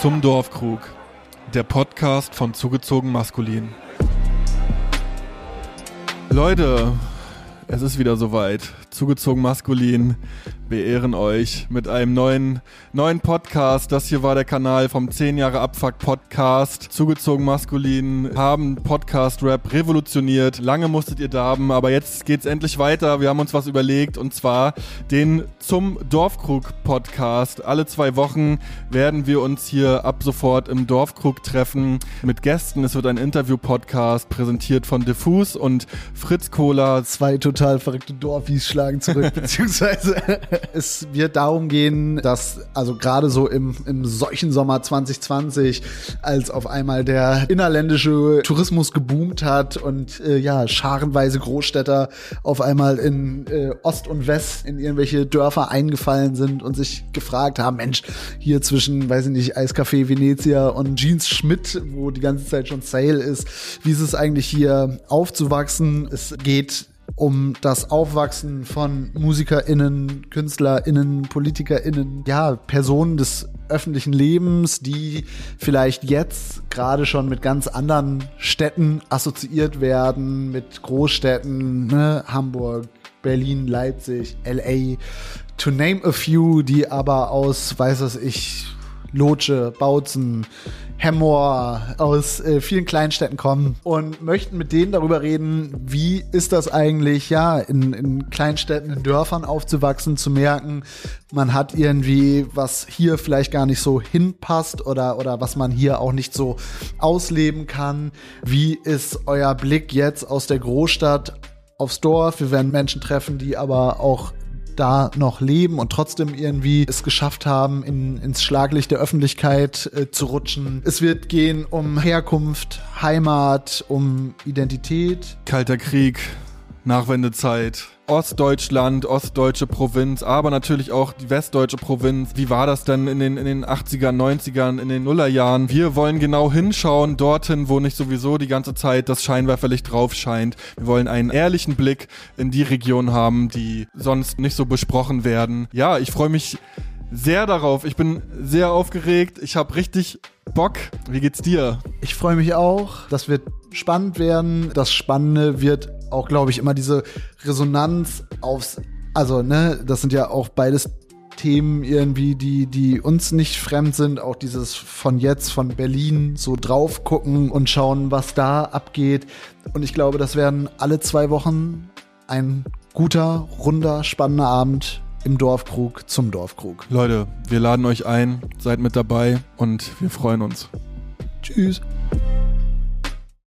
Zum Dorfkrug, der Podcast von Zugezogen Maskulin. Leute, es ist wieder soweit. Zugezogen Maskulin beehren euch mit einem neuen, neuen Podcast. Das hier war der Kanal vom 10 Jahre Abfuck Podcast. Zugezogen Maskulin haben Podcast Rap revolutioniert. Lange musstet ihr darben, aber jetzt geht's endlich weiter. Wir haben uns was überlegt und zwar den zum Dorfkrug Podcast. Alle zwei Wochen werden wir uns hier ab sofort im Dorfkrug treffen mit Gästen. Es wird ein Interview-Podcast präsentiert von Diffus und Fritz Kohler. Zwei total verrückte Dorfis schlagen zurück, beziehungsweise es wird darum gehen, dass also gerade so im, im solchen Sommer 2020, als auf einmal der innerländische Tourismus geboomt hat und äh, ja, scharenweise Großstädter auf einmal in äh, Ost und West in irgendwelche Dörfer eingefallen sind und sich gefragt haben, Mensch, hier zwischen, weiß ich nicht, Eiscafé Venezia und Jeans Schmidt, wo die ganze Zeit schon Sale ist, wie ist es eigentlich hier aufzuwachsen? Es geht um das Aufwachsen von MusikerInnen, KünstlerInnen, PolitikerInnen, ja, Personen des öffentlichen Lebens, die vielleicht jetzt gerade schon mit ganz anderen Städten assoziiert werden, mit Großstädten, ne? Hamburg, Berlin, Leipzig, LA, to name a few, die aber aus, weiß es ich, Lotsche, Bautzen, Hemmoor aus äh, vielen Kleinstädten kommen und möchten mit denen darüber reden, wie ist das eigentlich, ja, in, in Kleinstädten, in Dörfern aufzuwachsen, zu merken, man hat irgendwie, was hier vielleicht gar nicht so hinpasst oder, oder was man hier auch nicht so ausleben kann. Wie ist euer Blick jetzt aus der Großstadt aufs Dorf? Wir werden Menschen treffen, die aber auch da noch leben und trotzdem irgendwie es geschafft haben, in, ins Schlaglicht der Öffentlichkeit äh, zu rutschen. Es wird gehen um Herkunft, Heimat, um Identität. Kalter Krieg, Nachwendezeit. Ostdeutschland, ostdeutsche Provinz, aber natürlich auch die westdeutsche Provinz. Wie war das denn in den, in den 80ern, 90ern, in den Nullerjahren? Wir wollen genau hinschauen, dorthin, wo nicht sowieso die ganze Zeit das Scheinwerferlicht drauf scheint. Wir wollen einen ehrlichen Blick in die Region haben, die sonst nicht so besprochen werden. Ja, ich freue mich sehr darauf. Ich bin sehr aufgeregt. Ich habe richtig Bock. Wie geht's dir? Ich freue mich auch. Das wird spannend werden. Das Spannende wird auch, glaube ich, immer diese Resonanz aufs, also, ne, das sind ja auch beides Themen irgendwie, die, die uns nicht fremd sind. Auch dieses von jetzt, von Berlin, so drauf gucken und schauen, was da abgeht. Und ich glaube, das werden alle zwei Wochen ein guter, runder, spannender Abend im Dorfkrug zum Dorfkrug. Leute, wir laden euch ein, seid mit dabei und wir freuen uns. Tschüss.